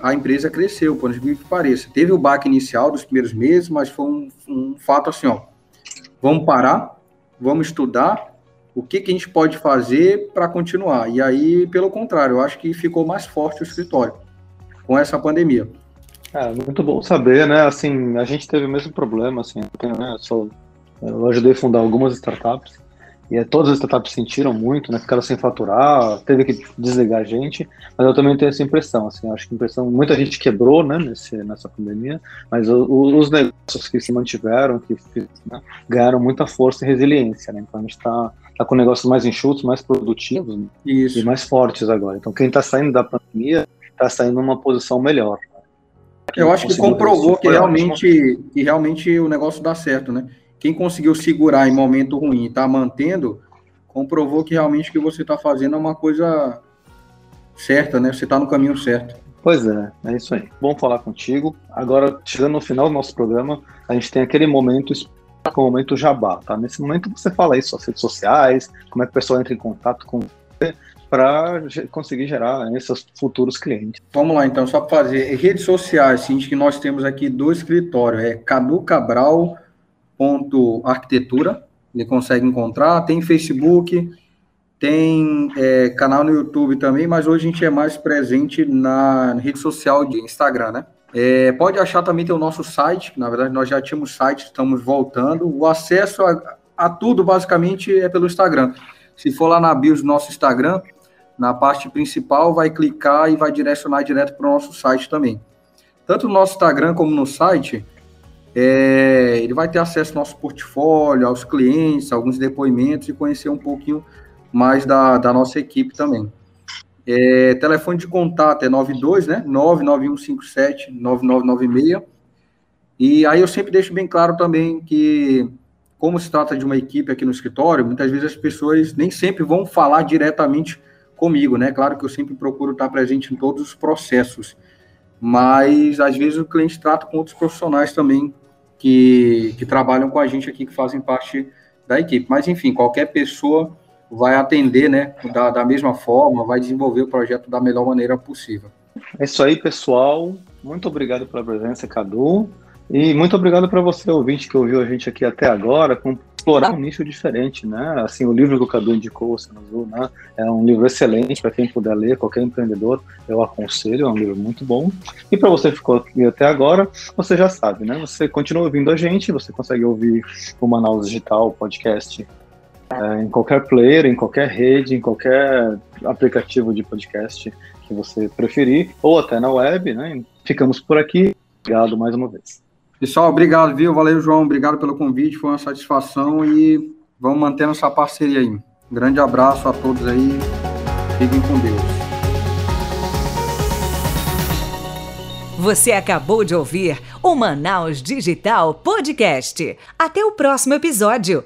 a empresa cresceu, por incrível que pareça. Teve o baque inicial dos primeiros meses, mas foi um, um fato assim, ó. Vamos parar, vamos estudar o que, que a gente pode fazer para continuar. E aí, pelo contrário, eu acho que ficou mais forte o escritório com essa pandemia. É, muito bom saber, né? Assim, a gente teve o mesmo problema, assim, né? eu, eu ajudei a fundar algumas startups e todas as startups sentiram muito, né? Ficaram sem faturar, teve que desligar a gente, mas eu também tenho essa impressão, assim, acho que impressão, muita gente quebrou, né, nesse, nessa pandemia, mas o, os negócios que se mantiveram, que né, ganharam muita força e resiliência, né? Então a gente está tá com negócios mais enxutos, mais produtivos né? e mais fortes agora. Então quem está saindo da pandemia está saindo numa posição melhor. Eu acho que comprovou que realmente, que realmente o negócio dá certo, né? Quem conseguiu segurar em momento ruim e está mantendo, comprovou que realmente o que você está fazendo é uma coisa certa, né? Você está no caminho certo. Pois é, é isso aí. Bom falar contigo. Agora, chegando no final do nosso programa, a gente tem aquele momento com o momento jabá, tá? Nesse momento você fala aí suas redes sociais, como é que o pessoal entra em contato com você para conseguir gerar né, seus futuros clientes. Vamos lá, então, só para fazer redes sociais, assim, que nós temos aqui do escritório, é Cadu Cabral arquitetura, ele consegue encontrar, tem Facebook, tem é, canal no YouTube também, mas hoje a gente é mais presente na rede social de Instagram, né? É, pode achar também tem o nosso site, na verdade nós já tínhamos site, estamos voltando. O acesso a, a, tudo basicamente é pelo Instagram. Se for lá na bio do nosso Instagram, na parte principal, vai clicar e vai direcionar direto para o nosso site também. Tanto no nosso Instagram como no site, é, ele vai ter acesso ao nosso portfólio, aos clientes, alguns depoimentos e conhecer um pouquinho mais da, da nossa equipe também. É, telefone de contato é 92, né? 99157 9996. E aí eu sempre deixo bem claro também que, como se trata de uma equipe aqui no escritório, muitas vezes as pessoas nem sempre vão falar diretamente comigo, né? Claro que eu sempre procuro estar presente em todos os processos, mas às vezes o cliente trata com outros profissionais também que, que trabalham com a gente aqui, que fazem parte da equipe. Mas, enfim, qualquer pessoa vai atender né, da, da mesma forma, vai desenvolver o projeto da melhor maneira possível. É isso aí, pessoal. Muito obrigado pela presença, Cadu. E muito obrigado para você, ouvinte, que ouviu a gente aqui até agora. explorar um nicho diferente, né? Assim, o livro que o Cadu indicou, Oceano Azul, né? É um livro excelente para quem puder ler, qualquer empreendedor, eu aconselho, é um livro muito bom. E para você que ficou aqui até agora, você já sabe, né? Você continua ouvindo a gente, você consegue ouvir o Manaus Digital Podcast é, em qualquer player, em qualquer rede, em qualquer aplicativo de podcast que você preferir, ou até na web, né? Ficamos por aqui. Obrigado mais uma vez. Pessoal, obrigado, viu? Valeu, João. Obrigado pelo convite, foi uma satisfação e vamos mantendo essa parceria aí. Grande abraço a todos aí. Fiquem com Deus. Você acabou de ouvir o Manaus Digital Podcast. Até o próximo episódio.